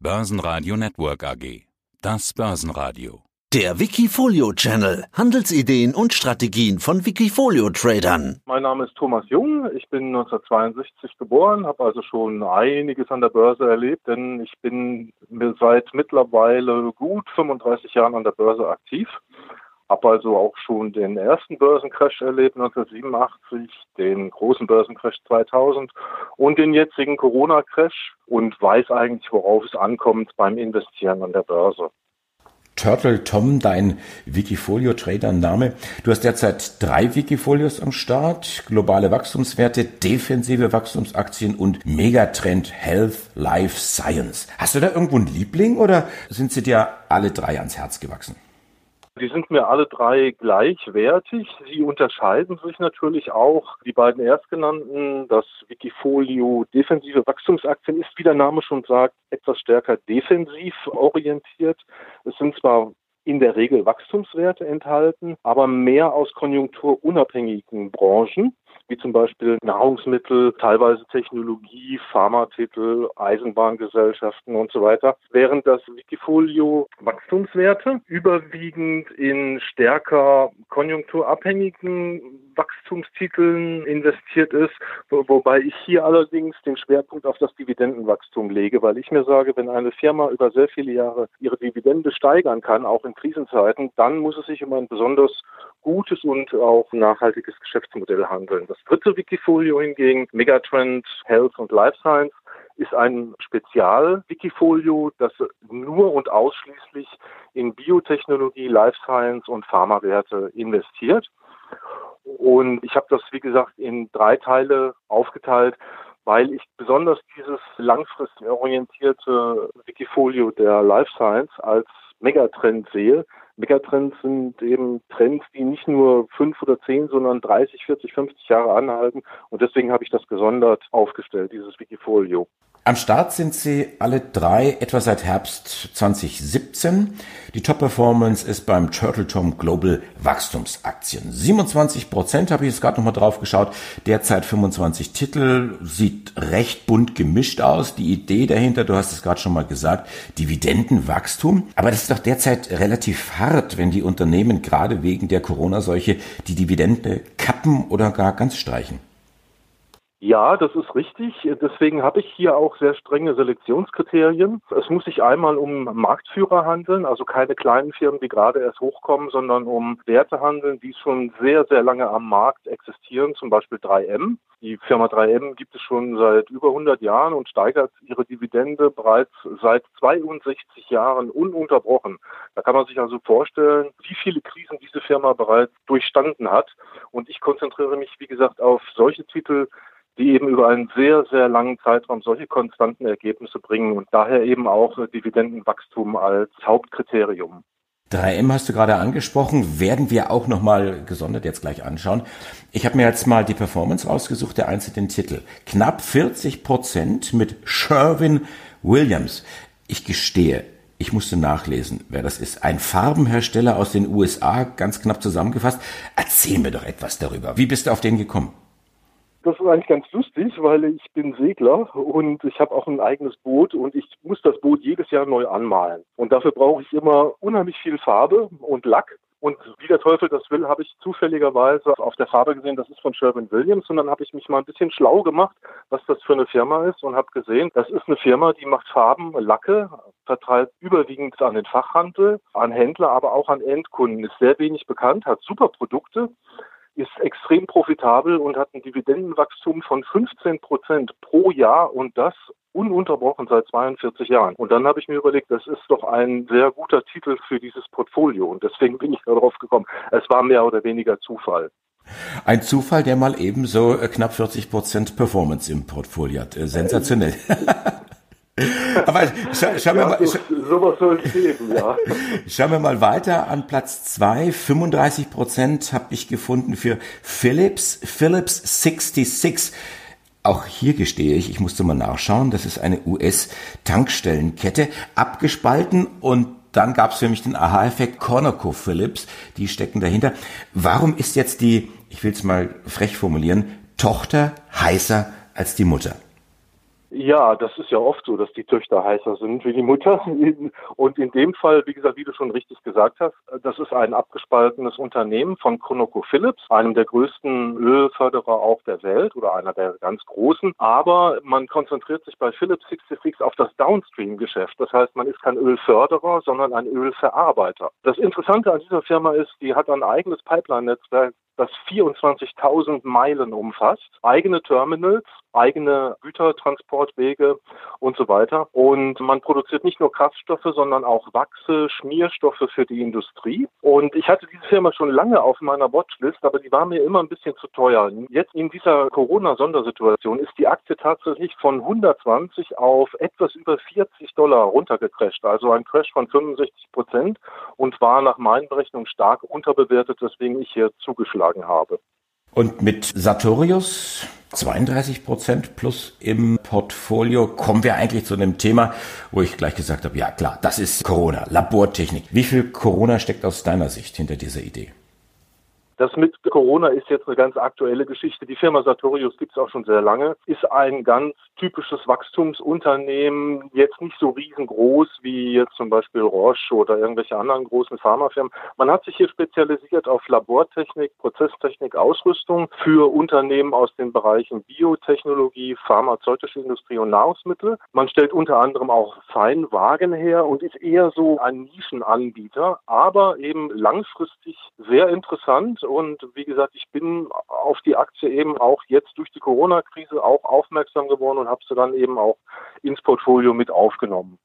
Börsenradio Network AG. Das Börsenradio. Der Wikifolio Channel. Handelsideen und Strategien von Wikifolio Tradern. Mein Name ist Thomas Jung. Ich bin 1962 geboren, habe also schon einiges an der Börse erlebt, denn ich bin seit mittlerweile gut 35 Jahren an der Börse aktiv. Habe also auch schon den ersten Börsencrash erlebt, 1987, den großen Börsencrash 2000 und den jetzigen Corona-Crash und weiß eigentlich, worauf es ankommt beim Investieren an der Börse. Turtle Tom, dein Wikifolio-Trader-Name. Du hast derzeit drei Wikifolios am Start. Globale Wachstumswerte, defensive Wachstumsaktien und Megatrend Health, Life, Science. Hast du da irgendwo einen Liebling oder sind sie dir alle drei ans Herz gewachsen? Die sind mir alle drei gleichwertig. Sie unterscheiden sich natürlich auch. Die beiden erstgenannten, das Wikifolio defensive Wachstumsaktien, ist, wie der Name schon sagt, etwas stärker defensiv orientiert. Es sind zwar in der Regel Wachstumswerte enthalten, aber mehr aus konjunkturunabhängigen Branchen wie zum Beispiel Nahrungsmittel, teilweise Technologie, Pharmatitel, Eisenbahngesellschaften und so weiter, während das Wikifolio Wachstumswerte überwiegend in stärker konjunkturabhängigen Wachstumstiteln investiert ist, wobei ich hier allerdings den Schwerpunkt auf das Dividendenwachstum lege, weil ich mir sage, wenn eine Firma über sehr viele Jahre ihre Dividende steigern kann, auch in Krisenzeiten, dann muss es sich um ein besonders gutes und auch nachhaltiges Geschäftsmodell handeln. Das dritte Wikifolio hingegen, Megatrend Health und Life Science, ist ein Spezial-Wikifolio, das nur und ausschließlich in Biotechnologie, Life Science und Pharmawerte investiert. Und ich habe das, wie gesagt, in drei Teile aufgeteilt, weil ich besonders dieses langfristig orientierte Wikifolio der Life Science als Megatrend sehe. Megatrends sind eben Trends, die nicht nur fünf oder zehn, sondern 30, 40, 50 Jahre anhalten. Und deswegen habe ich das gesondert aufgestellt, dieses Wikifolio. Am Start sind sie alle drei etwa seit Herbst 2017. Die Top-Performance ist beim Turtle Tom Global Wachstumsaktien. 27 Prozent habe ich jetzt gerade nochmal drauf geschaut. Derzeit 25 Titel. Sieht recht bunt gemischt aus. Die Idee dahinter, du hast es gerade schon mal gesagt, Dividendenwachstum. Aber das ist doch derzeit relativ hart, wenn die Unternehmen gerade wegen der Corona-Seuche die Dividende kappen oder gar ganz streichen. Ja, das ist richtig. Deswegen habe ich hier auch sehr strenge Selektionskriterien. Es muss sich einmal um Marktführer handeln, also keine kleinen Firmen, die gerade erst hochkommen, sondern um Werte handeln, die schon sehr, sehr lange am Markt existieren, zum Beispiel 3M. Die Firma 3M gibt es schon seit über 100 Jahren und steigert ihre Dividende bereits seit 62 Jahren ununterbrochen. Da kann man sich also vorstellen, wie viele Krisen diese Firma bereits durchstanden hat. Und ich konzentriere mich, wie gesagt, auf solche Titel, die eben über einen sehr, sehr langen Zeitraum solche konstanten Ergebnisse bringen und daher eben auch Dividendenwachstum als Hauptkriterium. 3M hast du gerade angesprochen, werden wir auch nochmal gesondert jetzt gleich anschauen. Ich habe mir jetzt mal die Performance rausgesucht der einzelnen Titel. Knapp 40 Prozent mit Sherwin Williams. Ich gestehe, ich musste nachlesen, wer das ist. Ein Farbenhersteller aus den USA, ganz knapp zusammengefasst. Erzähl mir doch etwas darüber. Wie bist du auf den gekommen? Das ist eigentlich ganz lustig, weil ich bin Segler und ich habe auch ein eigenes Boot und ich muss das Boot jedes Jahr neu anmalen. Und dafür brauche ich immer unheimlich viel Farbe und Lack. Und wie der Teufel das will, habe ich zufälligerweise auf der Farbe gesehen, das ist von Sherwin Williams. Und dann habe ich mich mal ein bisschen schlau gemacht, was das für eine Firma ist und habe gesehen, das ist eine Firma, die macht Farben, Lacke, vertreibt überwiegend an den Fachhandel, an Händler, aber auch an Endkunden. Ist sehr wenig bekannt, hat super Produkte ist extrem profitabel und hat ein Dividendenwachstum von 15 Prozent pro Jahr und das ununterbrochen seit 42 Jahren. Und dann habe ich mir überlegt, das ist doch ein sehr guter Titel für dieses Portfolio und deswegen bin ich darauf gekommen. Es war mehr oder weniger Zufall. Ein Zufall, der mal ebenso knapp 40 Prozent Performance im Portfolio hat. Äh, sensationell. Aber scha schauen wir mal. Scha sowas soll es geben, ja. Schauen wir mal weiter an Platz zwei. 35 Prozent habe ich gefunden für Philips, Philips 66. Auch hier gestehe ich, ich musste mal nachschauen, das ist eine US-Tankstellenkette, abgespalten und dann gab es für mich den Aha-Effekt ConocoPhillips, die stecken dahinter. Warum ist jetzt die, ich will es mal frech formulieren, Tochter heißer als die Mutter? Ja, das ist ja oft so, dass die Töchter heißer sind wie die Mutter. Und in dem Fall, wie gesagt, wie du schon richtig gesagt hast, das ist ein abgespaltenes Unternehmen von ConocoPhillips, einem der größten Ölförderer auch der Welt oder einer der ganz großen. Aber man konzentriert sich bei Philips 66 auf das Downstream-Geschäft. Das heißt, man ist kein Ölförderer, sondern ein Ölverarbeiter. Das Interessante an dieser Firma ist, die hat ein eigenes Pipeline-Netzwerk das 24.000 Meilen umfasst, eigene Terminals, eigene Gütertransportwege und so weiter. Und man produziert nicht nur Kraftstoffe, sondern auch Wachse, Schmierstoffe für die Industrie. Und ich hatte diese Firma schon lange auf meiner Watchlist, aber die war mir immer ein bisschen zu teuer. Jetzt in dieser Corona-Sondersituation ist die Aktie tatsächlich von 120 auf etwas über 40 Dollar runtergecrasht, also ein Crash von 65 Prozent und war nach meinen Berechnungen stark unterbewertet, weswegen ich hier zugeschlagen habe. Und mit Sartorius 32 Prozent plus im Portfolio kommen wir eigentlich zu einem Thema, wo ich gleich gesagt habe, ja klar, das ist Corona, Labortechnik. Wie viel Corona steckt aus deiner Sicht hinter dieser Idee? Das mit Corona ist jetzt eine ganz aktuelle Geschichte. Die Firma Sartorius gibt es auch schon sehr lange, ist ein ganz typisches Wachstumsunternehmen, jetzt nicht so riesengroß wie jetzt zum Beispiel Roche oder irgendwelche anderen großen Pharmafirmen. Man hat sich hier spezialisiert auf Labortechnik, Prozesstechnik, Ausrüstung für Unternehmen aus den Bereichen Biotechnologie, pharmazeutische Industrie und Nahrungsmittel. Man stellt unter anderem auch Feinwagen her und ist eher so ein Nischenanbieter, aber eben langfristig sehr interessant und wie gesagt, ich bin auf die Aktie eben auch jetzt durch die Corona-Krise auch aufmerksam geworden und habe sie dann eben auch ins Portfolio mit aufgenommen.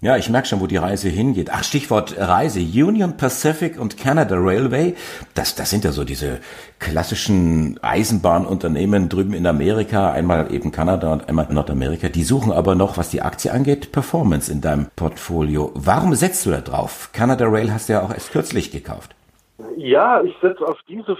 Ja, ich merke schon, wo die Reise hingeht. Ach, Stichwort Reise. Union Pacific und Canada Railway, das, das sind ja so diese klassischen Eisenbahnunternehmen drüben in Amerika, einmal eben Kanada und einmal Nordamerika. Die suchen aber noch, was die Aktie angeht, Performance in deinem Portfolio. Warum setzt du da drauf? Canada Rail hast du ja auch erst kürzlich gekauft. Ja, ich setze auf diese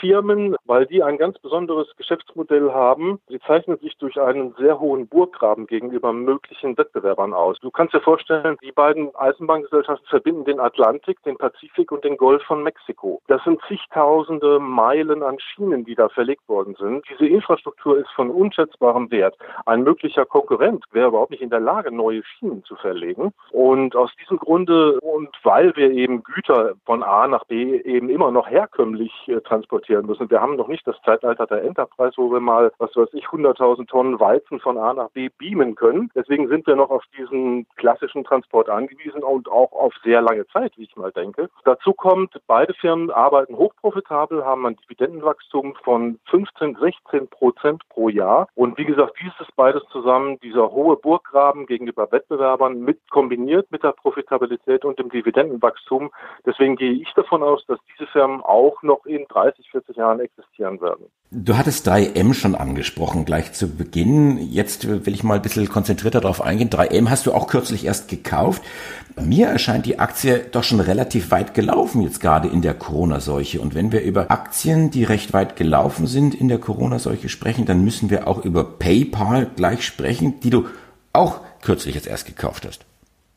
Firmen, weil die ein ganz besonderes Geschäftsmodell haben. Sie zeichnen sich durch einen sehr hohen Burggraben gegenüber möglichen Wettbewerbern aus. Du kannst dir vorstellen, die beiden Eisenbahngesellschaften verbinden den Atlantik, den Pazifik und den Golf von Mexiko. Das sind zigtausende Meilen an Schienen, die da verlegt worden sind. Diese Infrastruktur ist von unschätzbarem Wert. Ein möglicher Konkurrent wäre überhaupt nicht in der Lage, neue Schienen zu verlegen. Und aus diesem Grunde und weil wir eben Güter von A nach B eben immer noch herkömmlich äh, transportieren müssen. Wir haben noch nicht das Zeitalter der Enterprise, wo wir mal, was weiß ich, 100.000 Tonnen Weizen von A nach B beamen können. Deswegen sind wir noch auf diesen klassischen Transport angewiesen und auch auf sehr lange Zeit, wie ich mal denke. Dazu kommt, beide Firmen arbeiten hochprofitabel, haben ein Dividendenwachstum von 15, 16 Prozent pro Jahr. Und wie gesagt, dieses beides zusammen, dieser hohe Burggraben gegenüber Wettbewerbern mit kombiniert mit der Profitabilität und dem Dividendenwachstum. Deswegen gehe ich davon aus, dass diese Firmen auch noch in 30, 40 Jahren existieren werden. Du hattest 3M schon angesprochen, gleich zu Beginn. Jetzt will ich mal ein bisschen konzentrierter darauf eingehen. 3M hast du auch kürzlich erst gekauft. Mir erscheint die Aktie doch schon relativ weit gelaufen, jetzt gerade in der Corona-Seuche. Und wenn wir über Aktien, die recht weit gelaufen sind in der Corona-Seuche sprechen, dann müssen wir auch über PayPal gleich sprechen, die du auch kürzlich jetzt erst gekauft hast.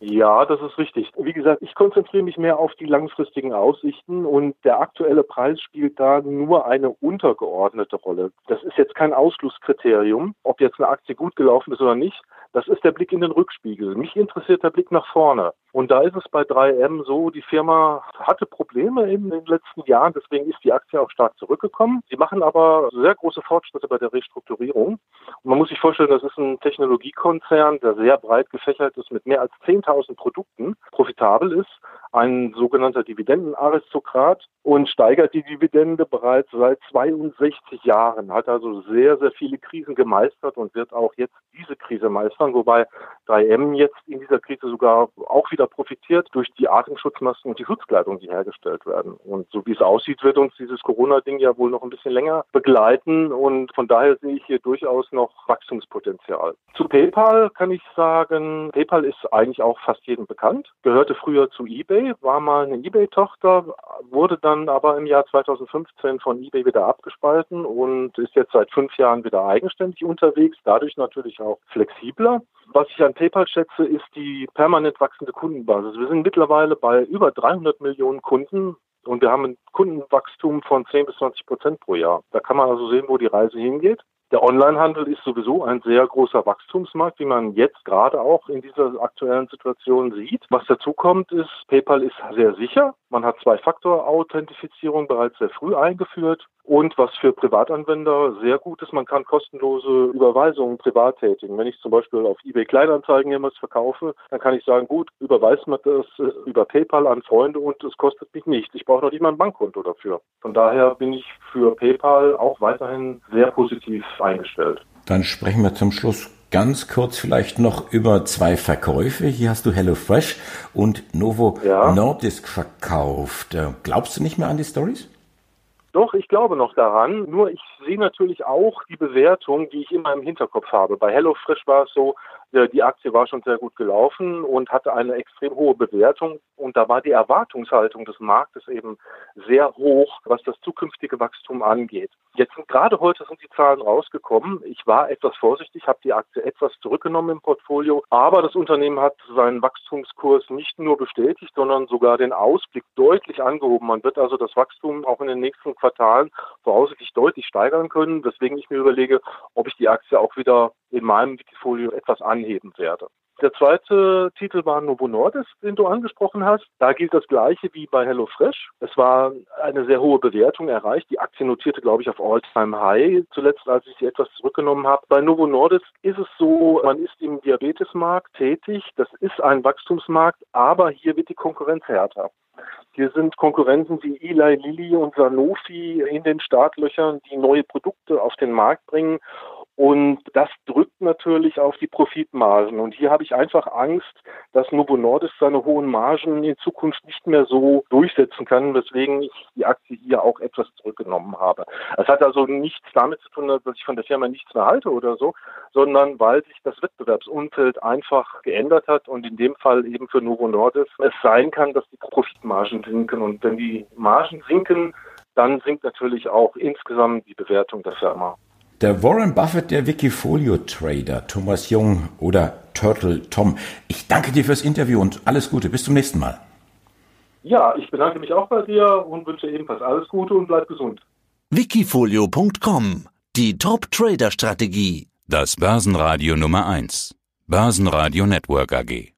Ja, das ist richtig. Wie gesagt, ich konzentriere mich mehr auf die langfristigen Aussichten und der aktuelle Preis spielt da nur eine untergeordnete Rolle. Das ist jetzt kein Ausschlusskriterium, ob jetzt eine Aktie gut gelaufen ist oder nicht. Das ist der Blick in den Rückspiegel. Mich interessiert der Blick nach vorne. Und da ist es bei 3M so, die Firma hatte Probleme in den letzten Jahren, deswegen ist die Aktie auch stark zurückgekommen. Sie machen aber sehr große Fortschritte bei der Restrukturierung. Und man muss sich vorstellen, das ist ein Technologiekonzern, der sehr breit gefächert ist mit mehr als 10.000 Produkten, profitabel ist, ein sogenannter Dividendenaristokrat und steigert die Dividende bereits seit 62 Jahren, hat also sehr, sehr viele Krisen gemeistert und wird auch jetzt diese Krise meistern, wobei 3M jetzt in dieser Krise sogar auch wieder profitiert durch die Atemschutzmasken und die Schutzkleidung, die hergestellt werden. Und so wie es aussieht, wird uns dieses Corona-Ding ja wohl noch ein bisschen länger begleiten und von daher sehe ich hier durchaus noch Wachstumspotenzial. Zu PayPal kann ich sagen, PayPal ist eigentlich auch fast jedem bekannt, gehörte früher zu eBay, war mal eine eBay-Tochter, wurde dann aber im Jahr 2015 von eBay wieder abgespalten und ist jetzt seit fünf Jahren wieder eigenständig unterwegs, dadurch natürlich auch flexibler. Was ich an PayPal schätze, ist die permanent wachsende Kundenbasis. Wir sind mittlerweile bei über 300 Millionen Kunden und wir haben ein Kundenwachstum von 10 bis 20 Prozent pro Jahr. Da kann man also sehen, wo die Reise hingeht. Der Onlinehandel ist sowieso ein sehr großer Wachstumsmarkt, wie man jetzt gerade auch in dieser aktuellen Situation sieht. Was dazu kommt, ist, PayPal ist sehr sicher. Man hat Zwei-Faktor-Authentifizierung bereits sehr früh eingeführt. Und was für Privatanwender sehr gut ist, man kann kostenlose Überweisungen privat tätigen. Wenn ich zum Beispiel auf eBay Kleinanzeigen jemals verkaufe, dann kann ich sagen, gut, überweist man das äh, über PayPal an Freunde und es kostet mich nichts. Ich brauche noch nicht mal ein Bankkonto dafür. Von daher bin ich für PayPal auch weiterhin sehr positiv eingestellt. Dann sprechen wir zum Schluss ganz kurz vielleicht noch über zwei Verkäufe. Hier hast du HelloFresh und Novo ja. Nordisk verkauft. Äh, glaubst du nicht mehr an die Stories? Doch, ich glaube noch daran. Nur ich sehe natürlich auch die Bewertung, die ich immer im Hinterkopf habe. Bei HelloFresh war es so, die Aktie war schon sehr gut gelaufen und hatte eine extrem hohe Bewertung. Und da war die Erwartungshaltung des Marktes eben sehr hoch, was das zukünftige Wachstum angeht. Jetzt sind gerade heute sind die Zahlen rausgekommen. Ich war etwas vorsichtig, habe die Aktie etwas zurückgenommen im Portfolio. Aber das Unternehmen hat seinen Wachstumskurs nicht nur bestätigt, sondern sogar den Ausblick deutlich angehoben. Man wird also das Wachstum auch in den nächsten Quartalen voraussichtlich deutlich steigern können, weswegen ich mir überlege, ob ich die Aktie auch wieder in meinem Wikifolio etwas anheben werde. Der zweite Titel war Novo Nordisk, den du angesprochen hast. Da gilt das Gleiche wie bei HelloFresh. Es war eine sehr hohe Bewertung erreicht. Die Aktie notierte, glaube ich, auf All-Time High, zuletzt als ich sie etwas zurückgenommen habe. Bei Novo Nordisk ist es so, man ist im Diabetesmarkt tätig. Das ist ein Wachstumsmarkt, aber hier wird die Konkurrenz härter. Hier sind Konkurrenten wie Eli Lilly und Sanofi in den Startlöchern, die neue Produkte auf den Markt bringen. Und das drückt natürlich auf die Profitmargen. Und hier habe ich einfach Angst, dass Novo Nordisk seine hohen Margen in Zukunft nicht mehr so durchsetzen kann, weswegen ich die Aktie hier auch etwas zurückgenommen habe. Es hat also nichts damit zu tun, dass ich von der Firma nichts mehr halte oder so, sondern weil sich das Wettbewerbsumfeld einfach geändert hat und in dem Fall eben für Novo Nordisk es sein kann, dass die Profitmargen sinken. Und wenn die Margen sinken, dann sinkt natürlich auch insgesamt die Bewertung der Firma. Der Warren Buffett der Wikifolio-Trader, Thomas Jung oder Turtle Tom. Ich danke dir fürs Interview und alles Gute. Bis zum nächsten Mal. Ja, ich bedanke mich auch bei dir und wünsche ebenfalls alles Gute und bleib gesund. Wikifolio.com Die Top-Trader-Strategie. Das Börsenradio Nummer 1. Börsenradio Network AG.